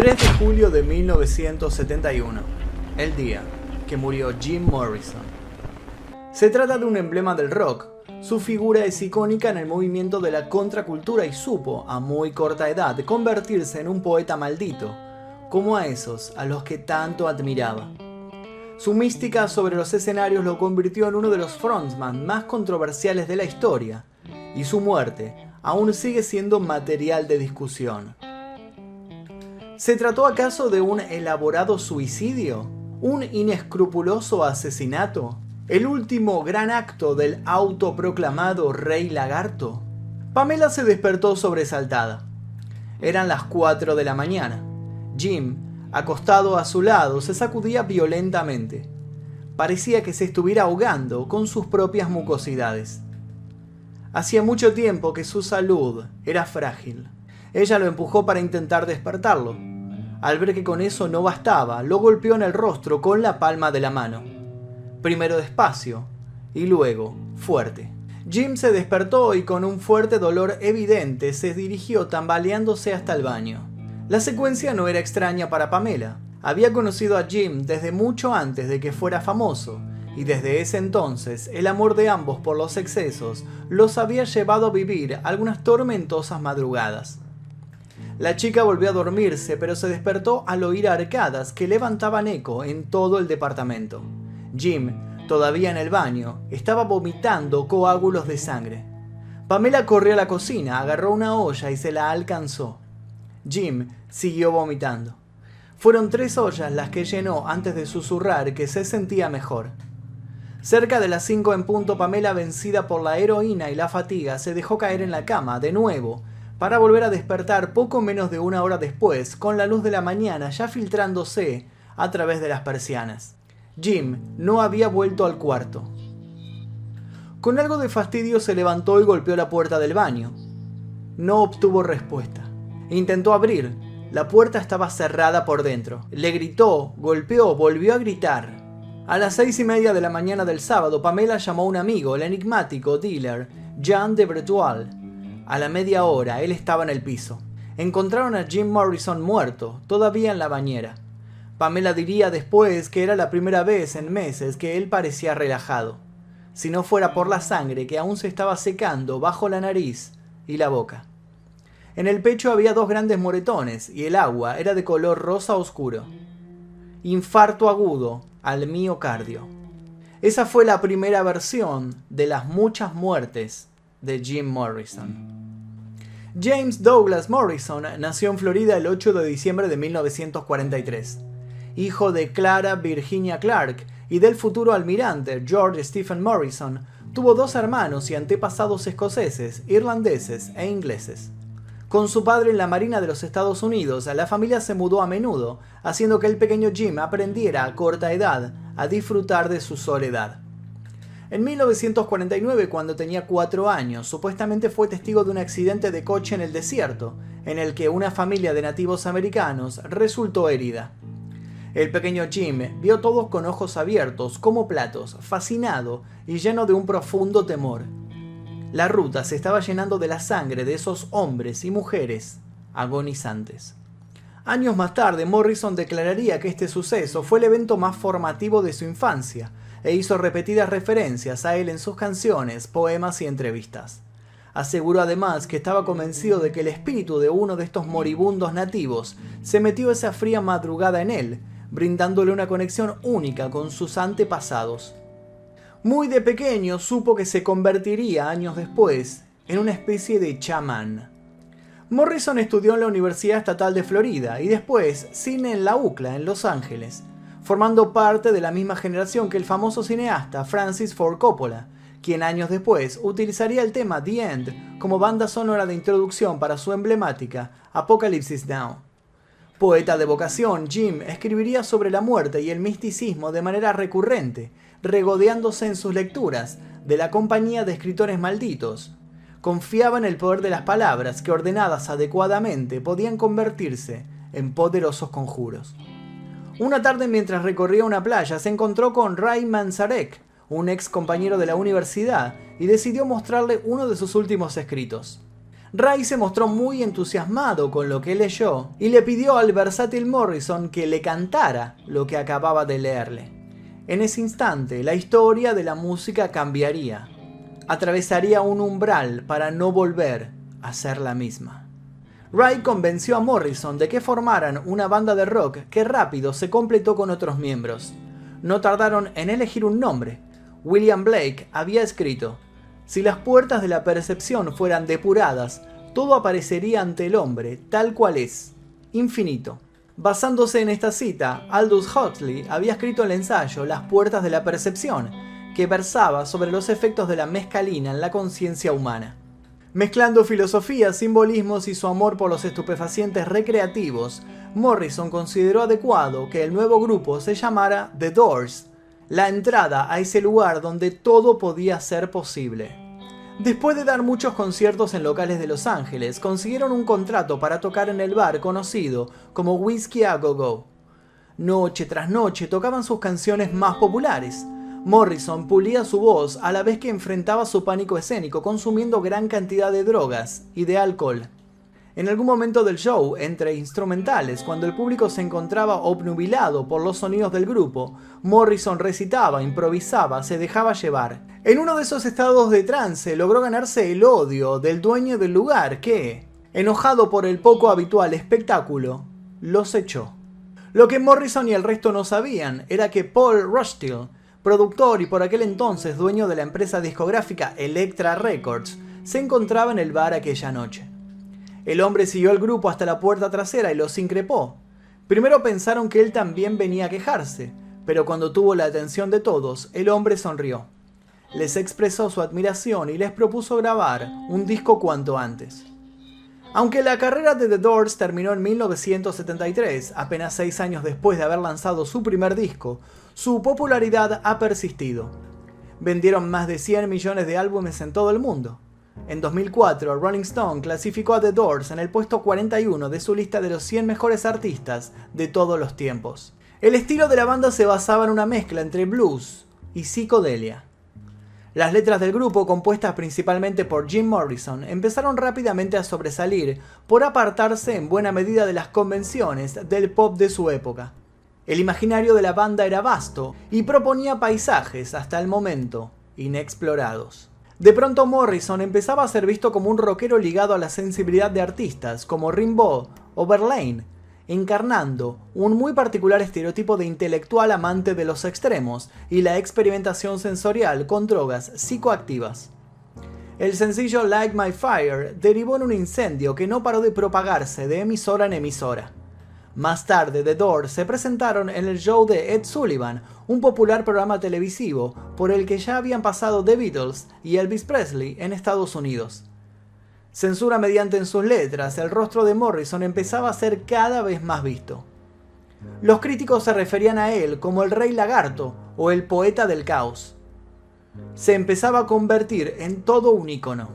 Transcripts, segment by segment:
3 de julio de 1971, el día que murió Jim Morrison. Se trata de un emblema del rock. Su figura es icónica en el movimiento de la contracultura y supo, a muy corta edad, convertirse en un poeta maldito, como a esos a los que tanto admiraba. Su mística sobre los escenarios lo convirtió en uno de los frontman más controversiales de la historia, y su muerte aún sigue siendo material de discusión. ¿Se trató acaso de un elaborado suicidio? ¿Un inescrupuloso asesinato? ¿El último gran acto del autoproclamado rey lagarto? Pamela se despertó sobresaltada. Eran las 4 de la mañana. Jim, acostado a su lado, se sacudía violentamente. Parecía que se estuviera ahogando con sus propias mucosidades. Hacía mucho tiempo que su salud era frágil. Ella lo empujó para intentar despertarlo. Al ver que con eso no bastaba, lo golpeó en el rostro con la palma de la mano. Primero despacio y luego fuerte. Jim se despertó y con un fuerte dolor evidente se dirigió tambaleándose hasta el baño. La secuencia no era extraña para Pamela. Había conocido a Jim desde mucho antes de que fuera famoso y desde ese entonces el amor de ambos por los excesos los había llevado a vivir algunas tormentosas madrugadas. La chica volvió a dormirse, pero se despertó al oír arcadas que levantaban eco en todo el departamento. Jim, todavía en el baño, estaba vomitando coágulos de sangre. Pamela corrió a la cocina, agarró una olla y se la alcanzó. Jim siguió vomitando. Fueron tres ollas las que llenó antes de susurrar que se sentía mejor. Cerca de las cinco en punto, Pamela, vencida por la heroína y la fatiga, se dejó caer en la cama, de nuevo, para volver a despertar poco menos de una hora después, con la luz de la mañana ya filtrándose a través de las persianas. Jim no había vuelto al cuarto. Con algo de fastidio se levantó y golpeó la puerta del baño. No obtuvo respuesta. Intentó abrir. La puerta estaba cerrada por dentro. Le gritó, golpeó, volvió a gritar. A las seis y media de la mañana del sábado, Pamela llamó a un amigo, el enigmático dealer, Jean de Bretual. A la media hora, él estaba en el piso. Encontraron a Jim Morrison muerto, todavía en la bañera. Pamela diría después que era la primera vez en meses que él parecía relajado, si no fuera por la sangre que aún se estaba secando bajo la nariz y la boca. En el pecho había dos grandes moretones y el agua era de color rosa oscuro. Infarto agudo, al miocardio. Esa fue la primera versión de las muchas muertes de Jim Morrison. James Douglas Morrison nació en Florida el 8 de diciembre de 1943. Hijo de Clara Virginia Clark y del futuro almirante George Stephen Morrison, tuvo dos hermanos y antepasados escoceses, irlandeses e ingleses. Con su padre en la Marina de los Estados Unidos, la familia se mudó a menudo, haciendo que el pequeño Jim aprendiera a corta edad a disfrutar de su soledad. En 1949, cuando tenía cuatro años, supuestamente fue testigo de un accidente de coche en el desierto, en el que una familia de nativos americanos resultó herida. El pequeño Jim vio todo con ojos abiertos, como platos, fascinado y lleno de un profundo temor. La ruta se estaba llenando de la sangre de esos hombres y mujeres agonizantes. Años más tarde, Morrison declararía que este suceso fue el evento más formativo de su infancia, e hizo repetidas referencias a él en sus canciones, poemas y entrevistas. Aseguró además que estaba convencido de que el espíritu de uno de estos moribundos nativos se metió esa fría madrugada en él, brindándole una conexión única con sus antepasados. Muy de pequeño supo que se convertiría años después en una especie de chamán. Morrison estudió en la Universidad Estatal de Florida y después cine en la UCLA en Los Ángeles, formando parte de la misma generación que el famoso cineasta Francis Ford Coppola, quien años después utilizaría el tema The End como banda sonora de introducción para su emblemática Apocalypse Now. Poeta de vocación, Jim escribiría sobre la muerte y el misticismo de manera recurrente, regodeándose en sus lecturas de la compañía de escritores malditos. Confiaba en el poder de las palabras que ordenadas adecuadamente podían convertirse en poderosos conjuros. Una tarde mientras recorría una playa se encontró con Ray Manzarek, un ex compañero de la universidad, y decidió mostrarle uno de sus últimos escritos. Ray se mostró muy entusiasmado con lo que leyó y le pidió al versátil Morrison que le cantara lo que acababa de leerle. En ese instante, la historia de la música cambiaría. Atravesaría un umbral para no volver a ser la misma. Ray convenció a Morrison de que formaran una banda de rock que rápido se completó con otros miembros. No tardaron en elegir un nombre. William Blake había escrito, Si las puertas de la percepción fueran depuradas, todo aparecería ante el hombre tal cual es, infinito. Basándose en esta cita, Aldous Huxley había escrito el ensayo Las puertas de la percepción, que versaba sobre los efectos de la mescalina en la conciencia humana. Mezclando filosofía, simbolismos y su amor por los estupefacientes recreativos, Morrison consideró adecuado que el nuevo grupo se llamara The Doors, la entrada a ese lugar donde todo podía ser posible. Después de dar muchos conciertos en locales de Los Ángeles, consiguieron un contrato para tocar en el bar conocido como Whiskey a Go Go. Noche tras noche tocaban sus canciones más populares, Morrison pulía su voz a la vez que enfrentaba su pánico escénico consumiendo gran cantidad de drogas y de alcohol. En algún momento del show, entre instrumentales, cuando el público se encontraba obnubilado por los sonidos del grupo, Morrison recitaba, improvisaba, se dejaba llevar. En uno de esos estados de trance logró ganarse el odio del dueño del lugar que, enojado por el poco habitual espectáculo, los echó. Lo que Morrison y el resto no sabían era que Paul Rushdie productor y por aquel entonces dueño de la empresa discográfica Electra Records, se encontraba en el bar aquella noche. El hombre siguió al grupo hasta la puerta trasera y los increpó. Primero pensaron que él también venía a quejarse, pero cuando tuvo la atención de todos, el hombre sonrió. Les expresó su admiración y les propuso grabar un disco cuanto antes. Aunque la carrera de The Doors terminó en 1973, apenas seis años después de haber lanzado su primer disco, su popularidad ha persistido. Vendieron más de 100 millones de álbumes en todo el mundo. En 2004, Rolling Stone clasificó a The Doors en el puesto 41 de su lista de los 100 mejores artistas de todos los tiempos. El estilo de la banda se basaba en una mezcla entre blues y psicodelia. Las letras del grupo, compuestas principalmente por Jim Morrison, empezaron rápidamente a sobresalir por apartarse en buena medida de las convenciones del pop de su época. El imaginario de la banda era vasto y proponía paisajes, hasta el momento, inexplorados. De pronto Morrison empezaba a ser visto como un rockero ligado a la sensibilidad de artistas como Rimbaud o Verlaine, encarnando un muy particular estereotipo de intelectual amante de los extremos y la experimentación sensorial con drogas psicoactivas. El sencillo Like My Fire derivó en un incendio que no paró de propagarse de emisora en emisora. Más tarde, The Doors se presentaron en el show de Ed Sullivan, un popular programa televisivo por el que ya habían pasado The Beatles y Elvis Presley en Estados Unidos. Censura mediante en sus letras, el rostro de Morrison empezaba a ser cada vez más visto. Los críticos se referían a él como el rey lagarto o el poeta del caos. Se empezaba a convertir en todo un icono.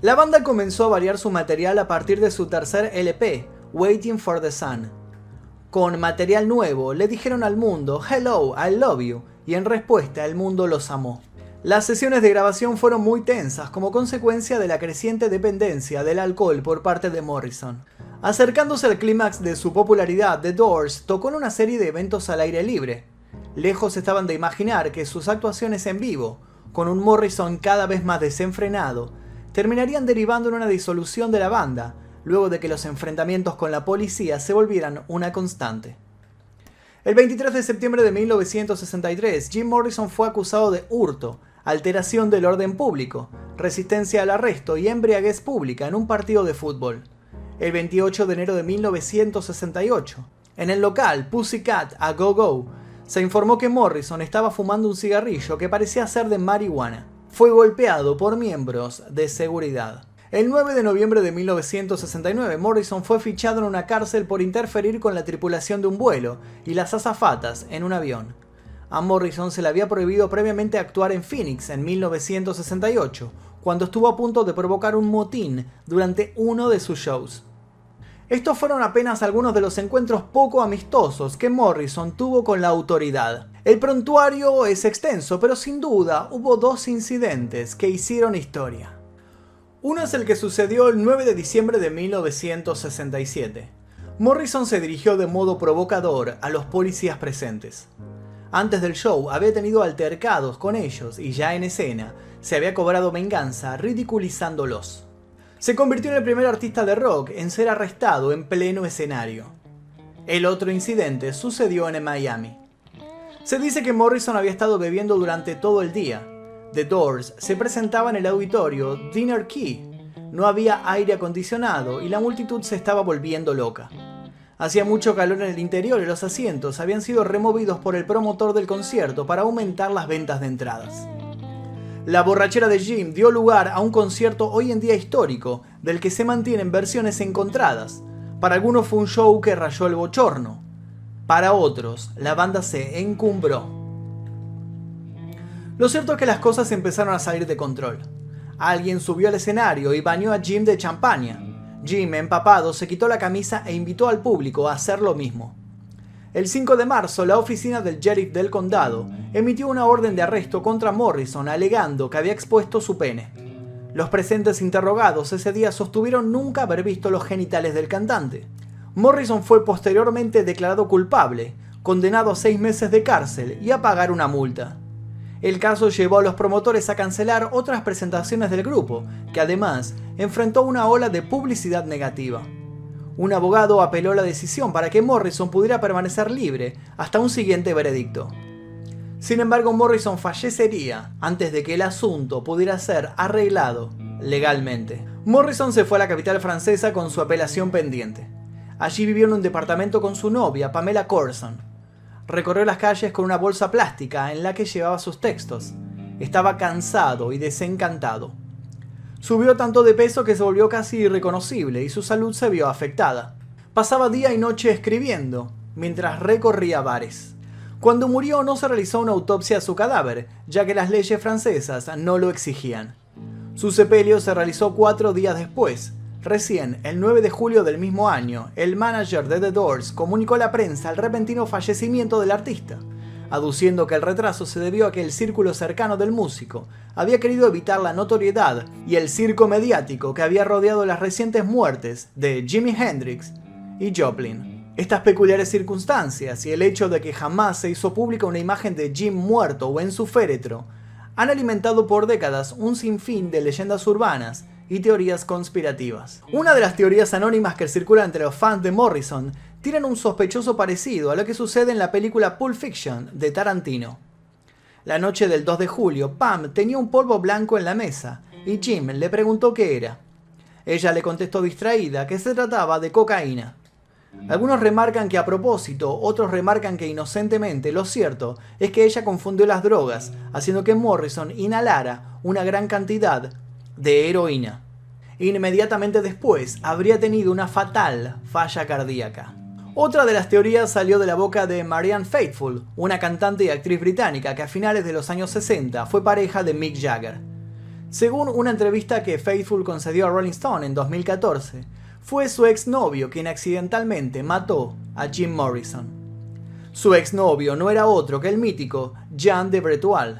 La banda comenzó a variar su material a partir de su tercer LP, Waiting for the Sun, con material nuevo, le dijeron al mundo Hello, I love you, y en respuesta el mundo los amó. Las sesiones de grabación fueron muy tensas como consecuencia de la creciente dependencia del alcohol por parte de Morrison. Acercándose al clímax de su popularidad, The Doors tocó en una serie de eventos al aire libre. Lejos estaban de imaginar que sus actuaciones en vivo, con un Morrison cada vez más desenfrenado, terminarían derivando en una disolución de la banda, luego de que los enfrentamientos con la policía se volvieran una constante. El 23 de septiembre de 1963, Jim Morrison fue acusado de hurto, alteración del orden público, resistencia al arresto y embriaguez pública en un partido de fútbol. El 28 de enero de 1968, en el local Pussycat a Go Go, se informó que Morrison estaba fumando un cigarrillo que parecía ser de marihuana. Fue golpeado por miembros de seguridad. El 9 de noviembre de 1969, Morrison fue fichado en una cárcel por interferir con la tripulación de un vuelo y las azafatas en un avión. A Morrison se le había prohibido previamente actuar en Phoenix en 1968, cuando estuvo a punto de provocar un motín durante uno de sus shows. Estos fueron apenas algunos de los encuentros poco amistosos que Morrison tuvo con la autoridad. El prontuario es extenso, pero sin duda hubo dos incidentes que hicieron historia. Uno es el que sucedió el 9 de diciembre de 1967. Morrison se dirigió de modo provocador a los policías presentes. Antes del show había tenido altercados con ellos y ya en escena se había cobrado venganza ridiculizándolos. Se convirtió en el primer artista de rock en ser arrestado en pleno escenario. El otro incidente sucedió en Miami. Se dice que Morrison había estado bebiendo durante todo el día. The Doors se presentaba en el auditorio Dinner Key. No había aire acondicionado y la multitud se estaba volviendo loca. Hacía mucho calor en el interior y los asientos habían sido removidos por el promotor del concierto para aumentar las ventas de entradas. La borrachera de Jim dio lugar a un concierto hoy en día histórico, del que se mantienen versiones encontradas. Para algunos fue un show que rayó el bochorno. Para otros, la banda se encumbró. Lo cierto es que las cosas empezaron a salir de control. Alguien subió al escenario y bañó a Jim de champaña. Jim, empapado, se quitó la camisa e invitó al público a hacer lo mismo. El 5 de marzo, la oficina del sheriff del condado emitió una orden de arresto contra Morrison alegando que había expuesto su pene. Los presentes interrogados ese día sostuvieron nunca haber visto los genitales del cantante. Morrison fue posteriormente declarado culpable, condenado a seis meses de cárcel y a pagar una multa. El caso llevó a los promotores a cancelar otras presentaciones del grupo, que además enfrentó una ola de publicidad negativa. Un abogado apeló la decisión para que Morrison pudiera permanecer libre hasta un siguiente veredicto. Sin embargo, Morrison fallecería antes de que el asunto pudiera ser arreglado legalmente. Morrison se fue a la capital francesa con su apelación pendiente. Allí vivió en un departamento con su novia, Pamela Corson, recorrió las calles con una bolsa plástica en la que llevaba sus textos. Estaba cansado y desencantado. Subió tanto de peso que se volvió casi irreconocible y su salud se vio afectada. Pasaba día y noche escribiendo, mientras recorría bares. Cuando murió no se realizó una autopsia a su cadáver, ya que las leyes francesas no lo exigían. Su sepelio se realizó cuatro días después, Recién, el 9 de julio del mismo año, el manager de The Doors comunicó a la prensa el repentino fallecimiento del artista, aduciendo que el retraso se debió a que el círculo cercano del músico había querido evitar la notoriedad y el circo mediático que había rodeado las recientes muertes de Jimi Hendrix y Joplin. Estas peculiares circunstancias y el hecho de que jamás se hizo pública una imagen de Jim muerto o en su féretro han alimentado por décadas un sinfín de leyendas urbanas y teorías conspirativas. Una de las teorías anónimas que circulan entre los fans de Morrison tienen un sospechoso parecido a lo que sucede en la película Pulp Fiction de Tarantino. La noche del 2 de julio, Pam tenía un polvo blanco en la mesa y Jim le preguntó qué era. Ella le contestó distraída que se trataba de cocaína. Algunos remarcan que a propósito, otros remarcan que inocentemente, lo cierto es que ella confundió las drogas, haciendo que Morrison inhalara una gran cantidad de heroína. Inmediatamente después habría tenido una fatal falla cardíaca. Otra de las teorías salió de la boca de Marianne Faithfull, una cantante y actriz británica que a finales de los años 60 fue pareja de Mick Jagger. Según una entrevista que Faithfull concedió a Rolling Stone en 2014, fue su exnovio quien accidentalmente mató a Jim Morrison. Su exnovio no era otro que el mítico Jean de Bretois.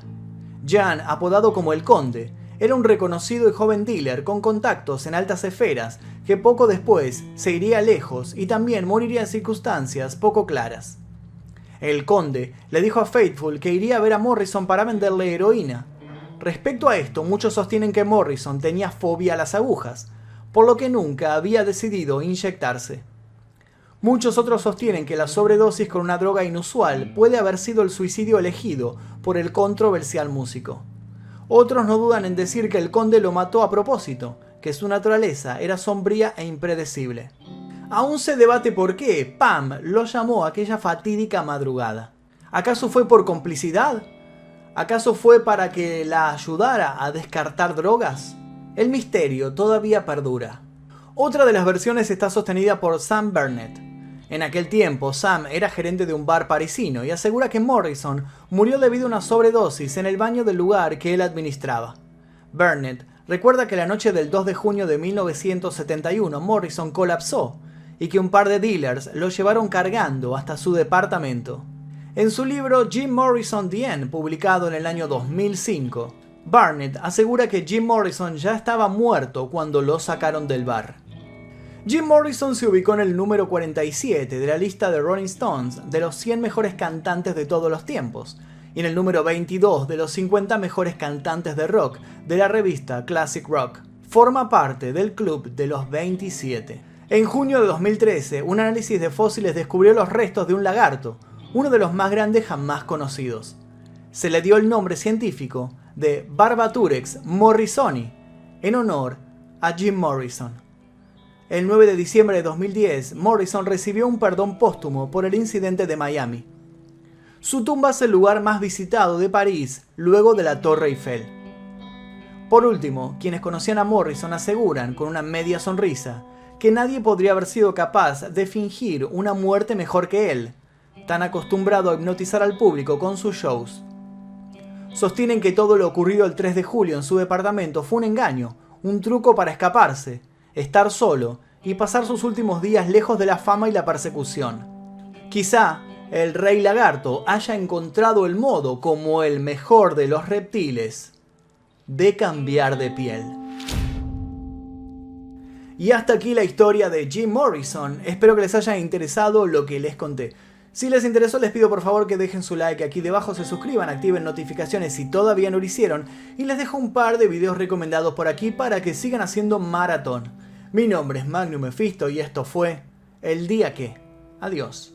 Jean, apodado como el Conde, era un reconocido y joven dealer con contactos en altas esferas que poco después se iría lejos y también moriría en circunstancias poco claras. El conde le dijo a Faithful que iría a ver a Morrison para venderle heroína. Respecto a esto, muchos sostienen que Morrison tenía fobia a las agujas, por lo que nunca había decidido inyectarse. Muchos otros sostienen que la sobredosis con una droga inusual puede haber sido el suicidio elegido por el controversial músico. Otros no dudan en decir que el conde lo mató a propósito, que su naturaleza era sombría e impredecible. Aún se debate por qué Pam lo llamó aquella fatídica madrugada. ¿Acaso fue por complicidad? ¿Acaso fue para que la ayudara a descartar drogas? El misterio todavía perdura. Otra de las versiones está sostenida por Sam Burnett, en aquel tiempo, Sam era gerente de un bar parisino y asegura que Morrison murió debido a una sobredosis en el baño del lugar que él administraba. Burnett recuerda que la noche del 2 de junio de 1971 Morrison colapsó y que un par de dealers lo llevaron cargando hasta su departamento. En su libro Jim Morrison The End, publicado en el año 2005, Barnett asegura que Jim Morrison ya estaba muerto cuando lo sacaron del bar. Jim Morrison se ubicó en el número 47 de la lista de Rolling Stones de los 100 mejores cantantes de todos los tiempos, y en el número 22 de los 50 mejores cantantes de rock de la revista Classic Rock. Forma parte del club de los 27. En junio de 2013, un análisis de fósiles descubrió los restos de un lagarto, uno de los más grandes jamás conocidos. Se le dio el nombre científico de Barbaturex morrisoni, en honor a Jim Morrison. El 9 de diciembre de 2010, Morrison recibió un perdón póstumo por el incidente de Miami. Su tumba es el lugar más visitado de París luego de la Torre Eiffel. Por último, quienes conocían a Morrison aseguran, con una media sonrisa, que nadie podría haber sido capaz de fingir una muerte mejor que él, tan acostumbrado a hipnotizar al público con sus shows. Sostienen que todo lo ocurrido el 3 de julio en su departamento fue un engaño, un truco para escaparse, estar solo y pasar sus últimos días lejos de la fama y la persecución. Quizá el rey lagarto haya encontrado el modo, como el mejor de los reptiles, de cambiar de piel. Y hasta aquí la historia de Jim Morrison. Espero que les haya interesado lo que les conté. Si les interesó les pido por favor que dejen su like aquí debajo, se suscriban, activen notificaciones si todavía no lo hicieron y les dejo un par de videos recomendados por aquí para que sigan haciendo maratón. Mi nombre es Magnum Mephisto y esto fue El Día Que. Adiós.